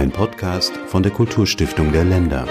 Ein Podcast von der Kulturstiftung der Länder.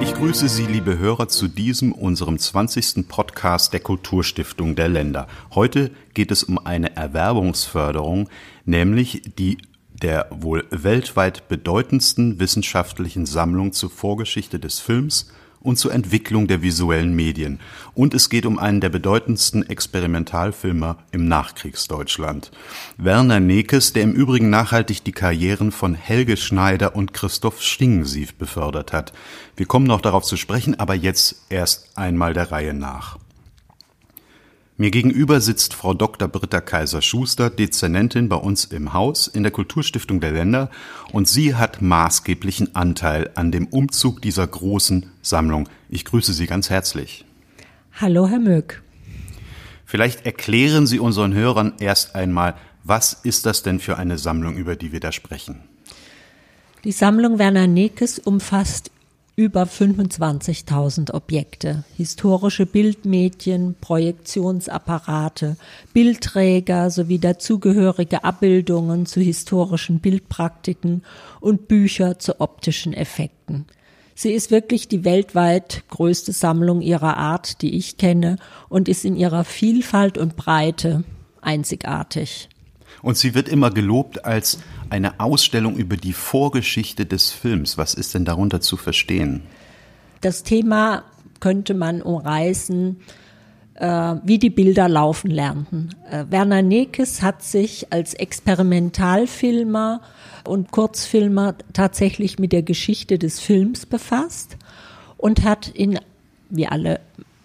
Ich grüße Sie, liebe Hörer, zu diesem unserem 20. Podcast der Kulturstiftung der Länder. Heute geht es um eine Erwerbungsförderung, nämlich die der wohl weltweit bedeutendsten wissenschaftlichen Sammlung zur Vorgeschichte des Films und zur Entwicklung der visuellen Medien. Und es geht um einen der bedeutendsten Experimentalfilmer im Nachkriegsdeutschland. Werner Nekes, der im Übrigen nachhaltig die Karrieren von Helge Schneider und Christoph Stingensief befördert hat. Wir kommen noch darauf zu sprechen, aber jetzt erst einmal der Reihe nach. Mir gegenüber sitzt Frau Dr. Britta Kaiser-Schuster, Dezernentin bei uns im Haus in der Kulturstiftung der Länder, und sie hat maßgeblichen Anteil an dem Umzug dieser großen Sammlung. Ich grüße Sie ganz herzlich. Hallo, Herr Möck. Vielleicht erklären Sie unseren Hörern erst einmal, was ist das denn für eine Sammlung, über die wir da sprechen? Die Sammlung Werner Nekes umfasst über 25.000 Objekte, historische Bildmedien, Projektionsapparate, Bildträger sowie dazugehörige Abbildungen zu historischen Bildpraktiken und Bücher zu optischen Effekten. Sie ist wirklich die weltweit größte Sammlung ihrer Art, die ich kenne, und ist in ihrer Vielfalt und Breite einzigartig. Und sie wird immer gelobt als eine Ausstellung über die Vorgeschichte des Films. Was ist denn darunter zu verstehen? Das Thema könnte man umreißen, äh, wie die Bilder laufen lernten. Äh, Werner Nekes hat sich als Experimentalfilmer und Kurzfilmer tatsächlich mit der Geschichte des Films befasst und hat in, wie alle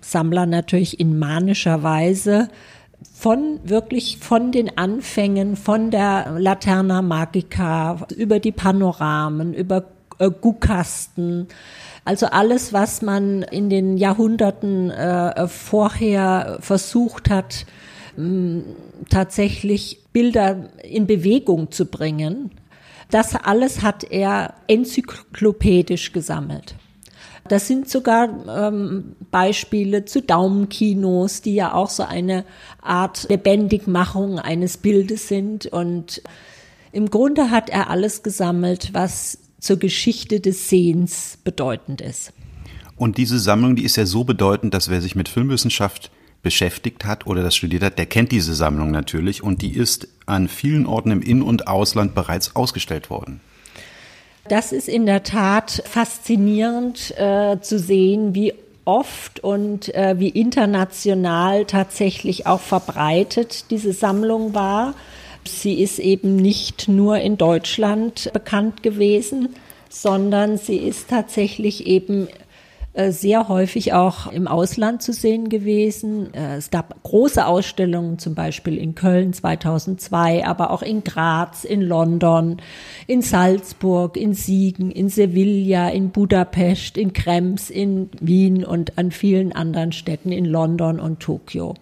Sammler natürlich in manischer Weise von wirklich von den Anfängen, von der Laterna Magica über die Panoramen, über äh, Guckkasten, also alles, was man in den Jahrhunderten äh, vorher versucht hat, mh, tatsächlich Bilder in Bewegung zu bringen, das alles hat er enzyklopädisch gesammelt. Das sind sogar ähm, Beispiele zu Daumenkinos, die ja auch so eine Art Lebendigmachung eines Bildes sind. Und im Grunde hat er alles gesammelt, was zur Geschichte des Sehens bedeutend ist. Und diese Sammlung, die ist ja so bedeutend, dass wer sich mit Filmwissenschaft beschäftigt hat oder das studiert hat, der kennt diese Sammlung natürlich und die ist an vielen Orten im In- und Ausland bereits ausgestellt worden. Das ist in der Tat faszinierend äh, zu sehen, wie oft und äh, wie international tatsächlich auch verbreitet diese Sammlung war. Sie ist eben nicht nur in Deutschland bekannt gewesen, sondern sie ist tatsächlich eben sehr häufig auch im Ausland zu sehen gewesen. Äh, es gab große Ausstellungen, zum Beispiel in Köln 2002, aber auch in Graz, in London, in Salzburg, in Siegen, in Sevilla, in Budapest, in Krems, in Wien und an vielen anderen Städten in London und Tokio.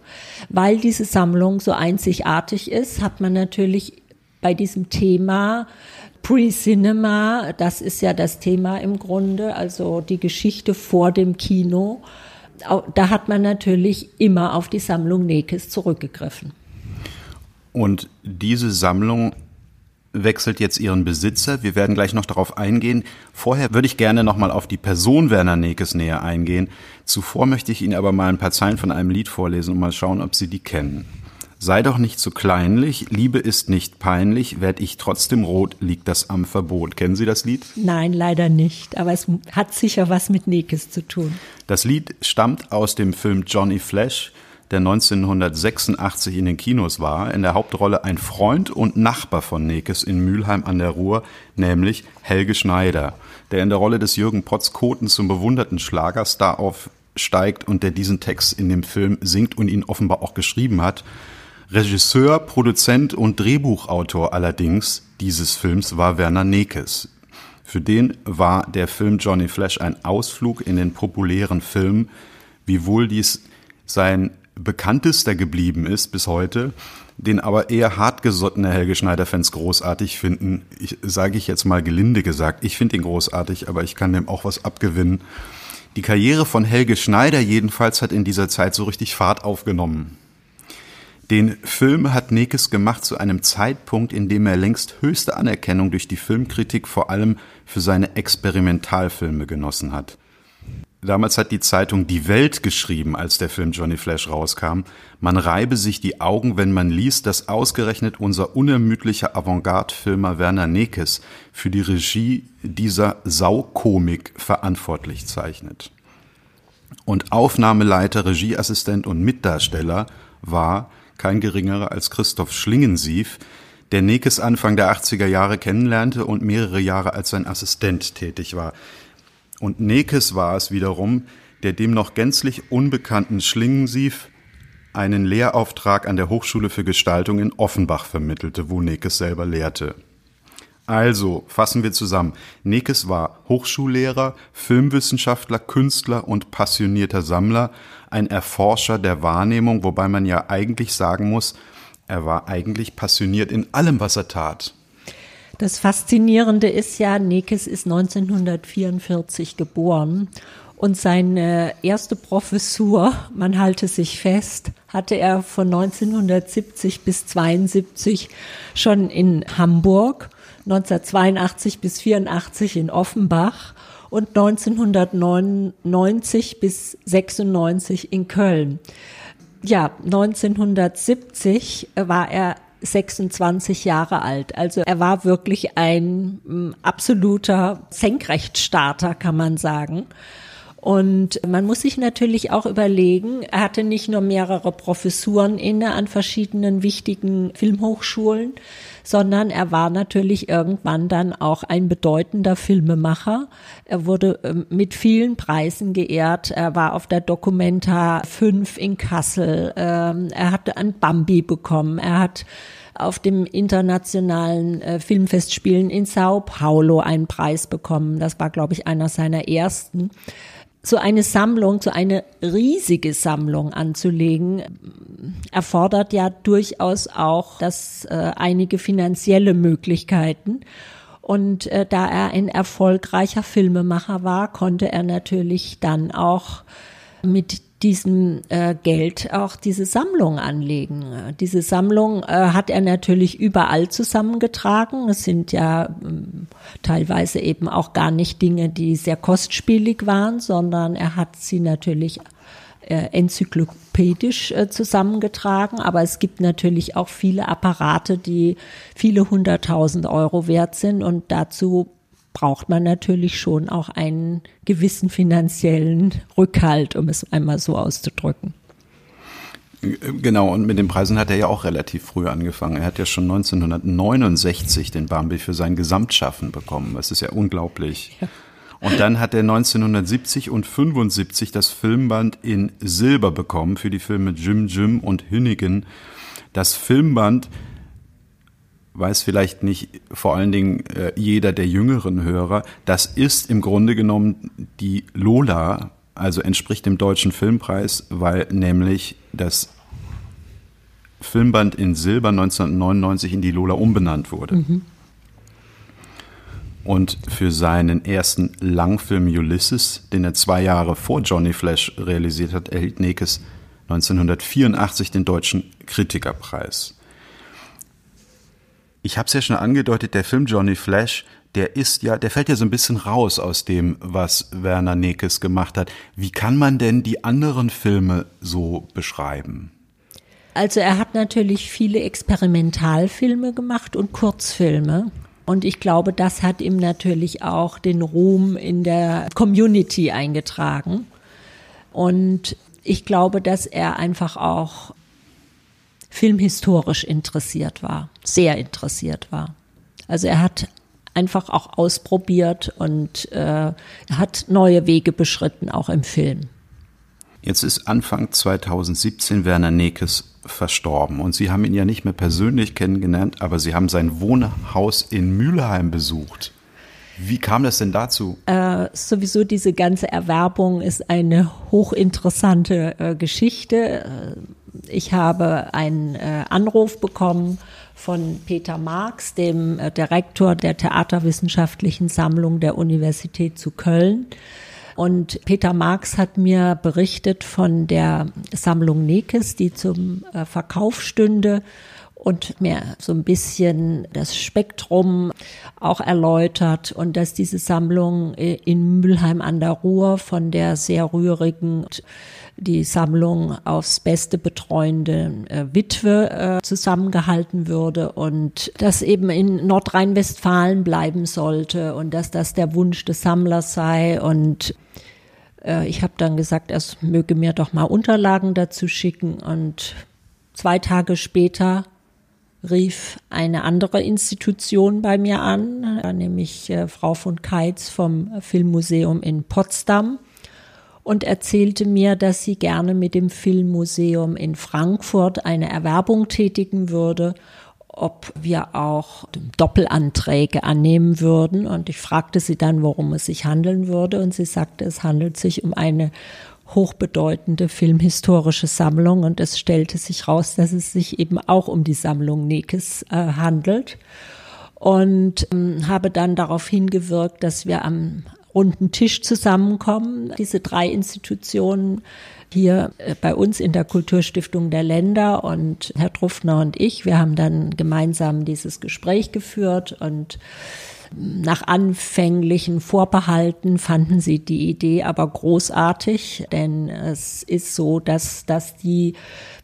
Weil diese Sammlung so einzigartig ist, hat man natürlich bei diesem Thema Pre-Cinema, das ist ja das Thema im Grunde, also die Geschichte vor dem Kino. Da hat man natürlich immer auf die Sammlung Nekes zurückgegriffen. Und diese Sammlung wechselt jetzt ihren Besitzer. Wir werden gleich noch darauf eingehen. Vorher würde ich gerne noch mal auf die Person Werner Nekes näher eingehen. Zuvor möchte ich Ihnen aber mal ein paar Zeilen von einem Lied vorlesen und mal schauen, ob Sie die kennen. Sei doch nicht so kleinlich, Liebe ist nicht peinlich, werd ich trotzdem rot, liegt das am Verbot. Kennen Sie das Lied? Nein, leider nicht, aber es hat sicher was mit Nekes zu tun. Das Lied stammt aus dem Film Johnny Flash, der 1986 in den Kinos war, in der Hauptrolle ein Freund und Nachbar von Nekes in Mülheim an der Ruhr, nämlich Helge Schneider, der in der Rolle des Jürgen Potzkoten zum bewunderten Schlagerstar aufsteigt und der diesen Text in dem Film singt und ihn offenbar auch geschrieben hat. Regisseur, Produzent und Drehbuchautor allerdings dieses Films war Werner Nekes. Für den war der Film Johnny Flash ein Ausflug in den populären Film, wiewohl dies sein bekanntester geblieben ist bis heute, den aber eher hartgesottene Helge Schneider-Fans großartig finden. Ich sage ich jetzt mal gelinde gesagt, ich finde ihn großartig, aber ich kann dem auch was abgewinnen. Die Karriere von Helge Schneider jedenfalls hat in dieser Zeit so richtig Fahrt aufgenommen. Den Film hat Nekes gemacht zu einem Zeitpunkt, in dem er längst höchste Anerkennung durch die Filmkritik vor allem für seine Experimentalfilme genossen hat. Damals hat die Zeitung Die Welt geschrieben, als der Film Johnny Flash rauskam, man reibe sich die Augen, wenn man liest, dass ausgerechnet unser unermüdlicher Avantgarde-Filmer Werner Nekes für die Regie dieser Saukomik verantwortlich zeichnet. Und Aufnahmeleiter, Regieassistent und Mitdarsteller war kein geringerer als Christoph Schlingensief, der Nekes Anfang der 80er Jahre kennenlernte und mehrere Jahre als sein Assistent tätig war. Und Nekes war es wiederum, der dem noch gänzlich unbekannten Schlingensief einen Lehrauftrag an der Hochschule für Gestaltung in Offenbach vermittelte, wo Nekes selber lehrte. Also fassen wir zusammen. Nekes war Hochschullehrer, Filmwissenschaftler, Künstler und passionierter Sammler, ein Erforscher der Wahrnehmung, wobei man ja eigentlich sagen muss, er war eigentlich passioniert in allem, was er tat. Das Faszinierende ist ja, Nekes ist 1944 geboren und seine erste Professur, man halte sich fest, hatte er von 1970 bis 72 schon in Hamburg, 1982 bis 84 in Offenbach und 1999 bis 96 in Köln. Ja, 1970 war er 26 Jahre alt. Also er war wirklich ein absoluter Senkrechtstarter, kann man sagen. Und man muss sich natürlich auch überlegen, er hatte nicht nur mehrere Professuren inne an verschiedenen wichtigen Filmhochschulen, sondern er war natürlich irgendwann dann auch ein bedeutender Filmemacher. Er wurde ähm, mit vielen Preisen geehrt. Er war auf der Documenta 5 in Kassel. Ähm, er hatte ein Bambi bekommen. Er hat auf dem internationalen äh, Filmfestspielen in Sao Paulo einen Preis bekommen. Das war, glaube ich, einer seiner ersten so eine Sammlung, so eine riesige Sammlung anzulegen, erfordert ja durchaus auch das äh, einige finanzielle Möglichkeiten. Und äh, da er ein erfolgreicher Filmemacher war, konnte er natürlich dann auch mit diesem äh, Geld auch diese Sammlung anlegen. Diese Sammlung äh, hat er natürlich überall zusammengetragen. Es sind ja äh, teilweise eben auch gar nicht Dinge, die sehr kostspielig waren, sondern er hat sie natürlich äh, enzyklopädisch äh, zusammengetragen. Aber es gibt natürlich auch viele Apparate, die viele hunderttausend Euro wert sind und dazu braucht man natürlich schon auch einen gewissen finanziellen Rückhalt, um es einmal so auszudrücken. Genau, und mit den Preisen hat er ja auch relativ früh angefangen. Er hat ja schon 1969 den Bambi für sein Gesamtschaffen bekommen. Das ist ja unglaublich. Ja. Und dann hat er 1970 und 75 das Filmband in Silber bekommen für die Filme Jim Jim und Hünnigen. Das Filmband weiß vielleicht nicht vor allen Dingen äh, jeder der jüngeren Hörer, das ist im Grunde genommen die Lola, also entspricht dem deutschen Filmpreis, weil nämlich das Filmband in Silber 1999 in die Lola umbenannt wurde. Mhm. Und für seinen ersten Langfilm Ulysses, den er zwei Jahre vor Johnny Flash realisiert hat, erhielt Nekes 1984 den deutschen Kritikerpreis ich habe es ja schon angedeutet, der Film Johnny Flash, der ist ja, der fällt ja so ein bisschen raus aus dem, was Werner Nekes gemacht hat. Wie kann man denn die anderen Filme so beschreiben? Also er hat natürlich viele Experimentalfilme gemacht und Kurzfilme. Und ich glaube, das hat ihm natürlich auch den Ruhm in der Community eingetragen. Und ich glaube, dass er einfach auch filmhistorisch interessiert war, sehr interessiert war. Also er hat einfach auch ausprobiert und äh, hat neue Wege beschritten, auch im Film. Jetzt ist Anfang 2017 Werner Nekes verstorben und Sie haben ihn ja nicht mehr persönlich kennengelernt, aber Sie haben sein Wohnhaus in Mülheim besucht. Wie kam das denn dazu? Äh, sowieso diese ganze Erwerbung ist eine hochinteressante äh, Geschichte. Ich habe einen äh, Anruf bekommen von Peter Marx, dem äh, Direktor der Theaterwissenschaftlichen Sammlung der Universität zu Köln. Und Peter Marx hat mir berichtet von der Sammlung Nekes, die zum äh, Verkauf stünde und mir so ein bisschen das Spektrum auch erläutert und dass diese Sammlung in Mülheim an der Ruhr von der sehr rührigen die Sammlung aufs Beste betreuende äh, Witwe äh, zusammengehalten würde und das eben in Nordrhein-Westfalen bleiben sollte und dass das der Wunsch des Sammlers sei und äh, ich habe dann gesagt, er möge mir doch mal Unterlagen dazu schicken und zwei Tage später rief eine andere Institution bei mir an, nämlich äh, Frau von Keitz vom Filmmuseum in Potsdam und erzählte mir, dass sie gerne mit dem Filmmuseum in Frankfurt eine Erwerbung tätigen würde, ob wir auch Doppelanträge annehmen würden. Und ich fragte sie dann, worum es sich handeln würde. Und sie sagte, es handelt sich um eine hochbedeutende filmhistorische Sammlung. Und es stellte sich raus, dass es sich eben auch um die Sammlung Nekes äh, handelt und ähm, habe dann darauf hingewirkt, dass wir am runden Tisch zusammenkommen. Diese drei Institutionen hier äh, bei uns in der Kulturstiftung der Länder und Herr Truffner und ich, wir haben dann gemeinsam dieses Gespräch geführt und nach anfänglichen Vorbehalten fanden sie die Idee aber großartig, denn es ist so, dass, dass die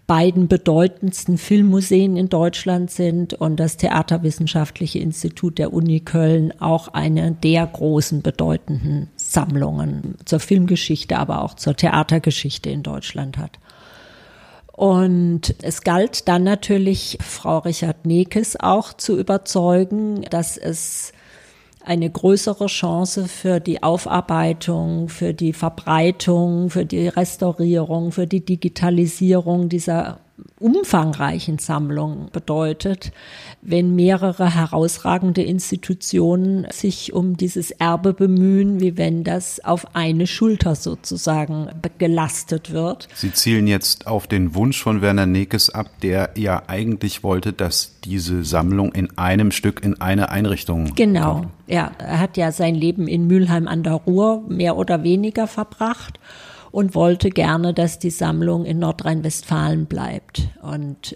beiden bedeutendsten Filmmuseen in Deutschland sind und das Theaterwissenschaftliche Institut der Uni Köln auch eine der großen bedeutenden Sammlungen zur Filmgeschichte, aber auch zur Theatergeschichte in Deutschland hat. Und es galt dann natürlich, Frau Richard Nekes auch zu überzeugen, dass es eine größere Chance für die Aufarbeitung, für die Verbreitung, für die Restaurierung, für die Digitalisierung dieser umfangreichen Sammlung bedeutet, wenn mehrere herausragende Institutionen sich um dieses Erbe bemühen, wie wenn das auf eine Schulter sozusagen gelastet wird. Sie zielen jetzt auf den Wunsch von Werner Nekes ab, der ja eigentlich wollte, dass diese Sammlung in einem Stück in eine Einrichtung Genau, kommt. ja, er hat ja sein Leben in Mülheim an der Ruhr mehr oder weniger verbracht und wollte gerne, dass die Sammlung in Nordrhein-Westfalen bleibt. Und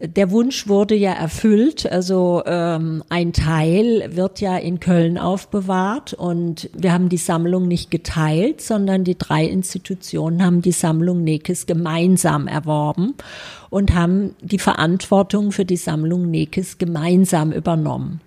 der Wunsch wurde ja erfüllt. Also ähm, ein Teil wird ja in Köln aufbewahrt und wir haben die Sammlung nicht geteilt, sondern die drei Institutionen haben die Sammlung Nekes gemeinsam erworben und haben die Verantwortung für die Sammlung Nekes gemeinsam übernommen.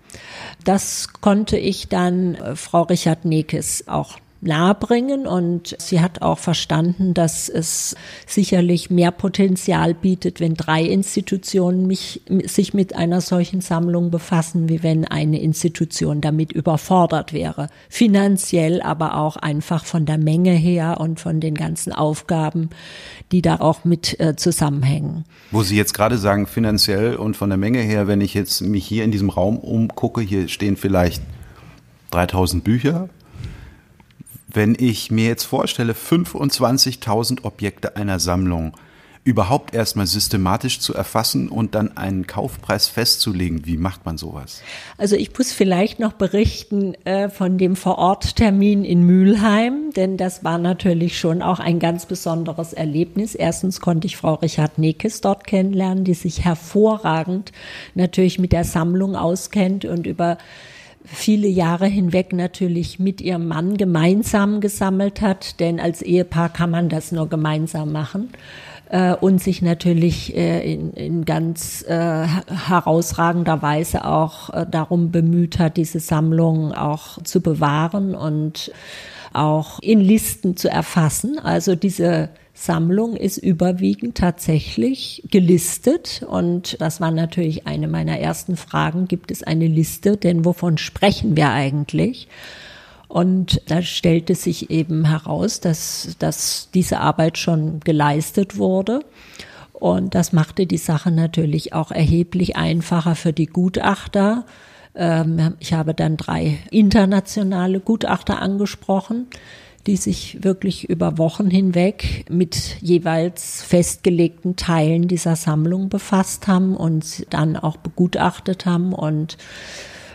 Das konnte ich dann äh, Frau Richard Nekes auch nahebringen und sie hat auch verstanden, dass es sicherlich mehr Potenzial bietet, wenn drei Institutionen mich, sich mit einer solchen Sammlung befassen, wie wenn eine Institution damit überfordert wäre. Finanziell, aber auch einfach von der Menge her und von den ganzen Aufgaben, die da auch mit äh, zusammenhängen. Wo Sie jetzt gerade sagen, finanziell und von der Menge her, wenn ich jetzt mich hier in diesem Raum umgucke, hier stehen vielleicht 3000 Bücher, wenn ich mir jetzt vorstelle, 25.000 Objekte einer Sammlung überhaupt erstmal systematisch zu erfassen und dann einen Kaufpreis festzulegen, wie macht man sowas? Also ich muss vielleicht noch berichten äh, von dem Vororttermin in Mülheim, denn das war natürlich schon auch ein ganz besonderes Erlebnis. Erstens konnte ich Frau Richard Nekes dort kennenlernen, die sich hervorragend natürlich mit der Sammlung auskennt und über viele Jahre hinweg natürlich mit ihrem Mann gemeinsam gesammelt hat, denn als Ehepaar kann man das nur gemeinsam machen äh, und sich natürlich äh, in, in ganz äh, herausragender Weise auch darum bemüht hat, diese Sammlung auch zu bewahren und auch in Listen zu erfassen. Also diese Sammlung ist überwiegend tatsächlich gelistet und das war natürlich eine meiner ersten Fragen. Gibt es eine Liste? Denn wovon sprechen wir eigentlich? Und da stellte sich eben heraus, dass, dass diese Arbeit schon geleistet wurde. Und das machte die Sache natürlich auch erheblich einfacher für die Gutachter. Ähm, ich habe dann drei internationale Gutachter angesprochen die sich wirklich über Wochen hinweg mit jeweils festgelegten Teilen dieser Sammlung befasst haben und dann auch begutachtet haben und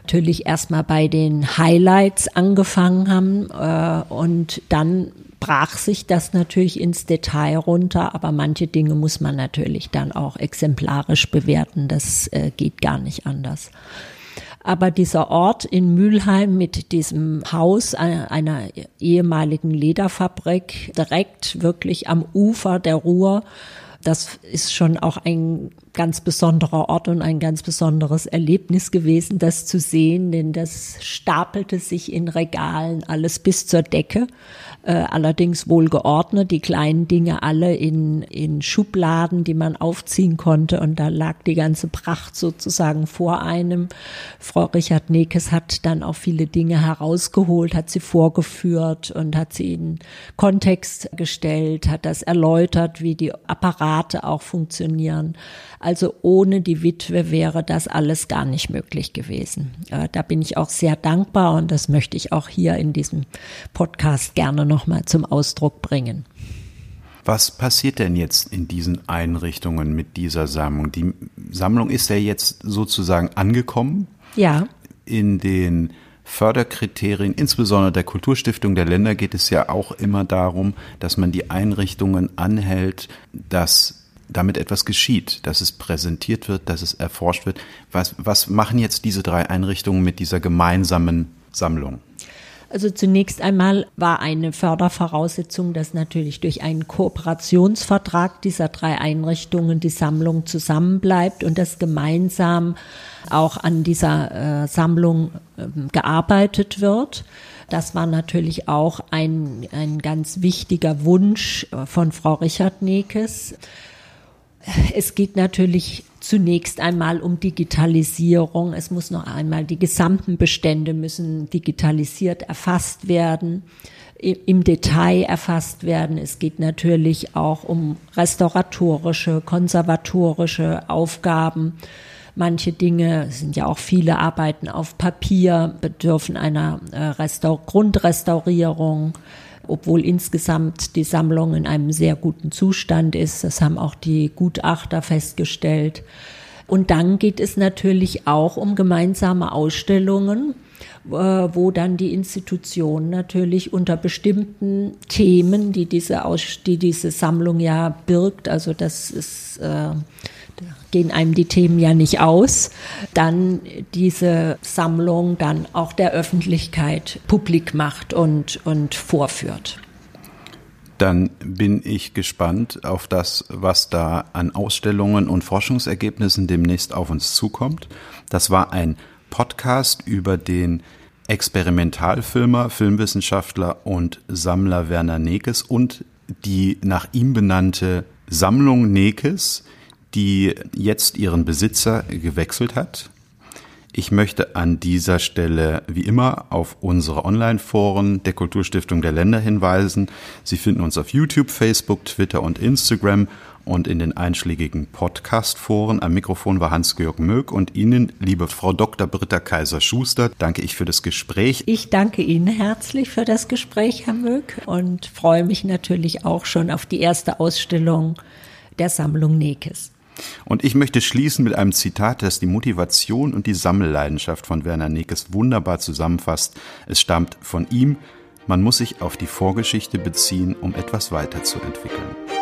natürlich erstmal bei den Highlights angefangen haben äh, und dann brach sich das natürlich ins Detail runter, aber manche Dinge muss man natürlich dann auch exemplarisch bewerten. Das äh, geht gar nicht anders. Aber dieser Ort in Mülheim mit diesem Haus einer ehemaligen Lederfabrik direkt wirklich am Ufer der Ruhr, das ist schon auch ein ganz besonderer Ort und ein ganz besonderes Erlebnis gewesen, das zu sehen, denn das stapelte sich in Regalen alles bis zur Decke äh, allerdings wohl geordnet, die kleinen Dinge alle in, in Schubladen, die man aufziehen konnte und da lag die ganze Pracht sozusagen vor einem. Frau Richard Nekes hat dann auch viele Dinge herausgeholt, hat sie vorgeführt und hat sie in Kontext gestellt, hat das erläutert, wie die Apparate auch funktionieren. Also ohne die Witwe wäre das alles gar nicht möglich gewesen. Äh, da bin ich auch sehr dankbar und das möchte ich auch hier in diesem Podcast gerne nochmal zum Ausdruck bringen. Was passiert denn jetzt in diesen Einrichtungen mit dieser Sammlung? Die Sammlung ist ja jetzt sozusagen angekommen. Ja. In den Förderkriterien, insbesondere der Kulturstiftung der Länder, geht es ja auch immer darum, dass man die Einrichtungen anhält, dass damit etwas geschieht, dass es präsentiert wird, dass es erforscht wird. Was, was machen jetzt diese drei Einrichtungen mit dieser gemeinsamen Sammlung? Also zunächst einmal war eine Fördervoraussetzung, dass natürlich durch einen Kooperationsvertrag dieser drei Einrichtungen die Sammlung zusammenbleibt und dass gemeinsam auch an dieser äh, Sammlung äh, gearbeitet wird. Das war natürlich auch ein, ein ganz wichtiger Wunsch äh, von Frau Richard Nekes. Es geht natürlich zunächst einmal um Digitalisierung. Es muss noch einmal, die gesamten Bestände müssen digitalisiert erfasst werden, im Detail erfasst werden. Es geht natürlich auch um restauratorische, konservatorische Aufgaben. Manche Dinge sind ja auch viele Arbeiten auf Papier, bedürfen einer äh, Restaur Grundrestaurierung obwohl insgesamt die Sammlung in einem sehr guten Zustand ist. Das haben auch die Gutachter festgestellt. Und dann geht es natürlich auch um gemeinsame Ausstellungen, äh, wo dann die Institution natürlich unter bestimmten Themen, die diese, Aus die diese Sammlung ja birgt, also das ist äh, gehen einem die Themen ja nicht aus, dann diese Sammlung dann auch der Öffentlichkeit publik macht und, und vorführt. Dann bin ich gespannt auf das, was da an Ausstellungen und Forschungsergebnissen demnächst auf uns zukommt. Das war ein Podcast über den Experimentalfilmer, Filmwissenschaftler und Sammler Werner Nekes und die nach ihm benannte Sammlung Nekes, die jetzt ihren Besitzer gewechselt hat. Ich möchte an dieser Stelle wie immer auf unsere Online-Foren der Kulturstiftung der Länder hinweisen. Sie finden uns auf YouTube, Facebook, Twitter und Instagram und in den einschlägigen Podcast-Foren. Am Mikrofon war Hans-Georg Möck und Ihnen, liebe Frau Dr. Britta Kaiser-Schuster, danke ich für das Gespräch. Ich danke Ihnen herzlich für das Gespräch, Herr Möck, und freue mich natürlich auch schon auf die erste Ausstellung der Sammlung Nekes. Und ich möchte schließen mit einem Zitat, das die Motivation und die Sammelleidenschaft von Werner Nekes wunderbar zusammenfasst. Es stammt von ihm, man muss sich auf die Vorgeschichte beziehen, um etwas weiterzuentwickeln.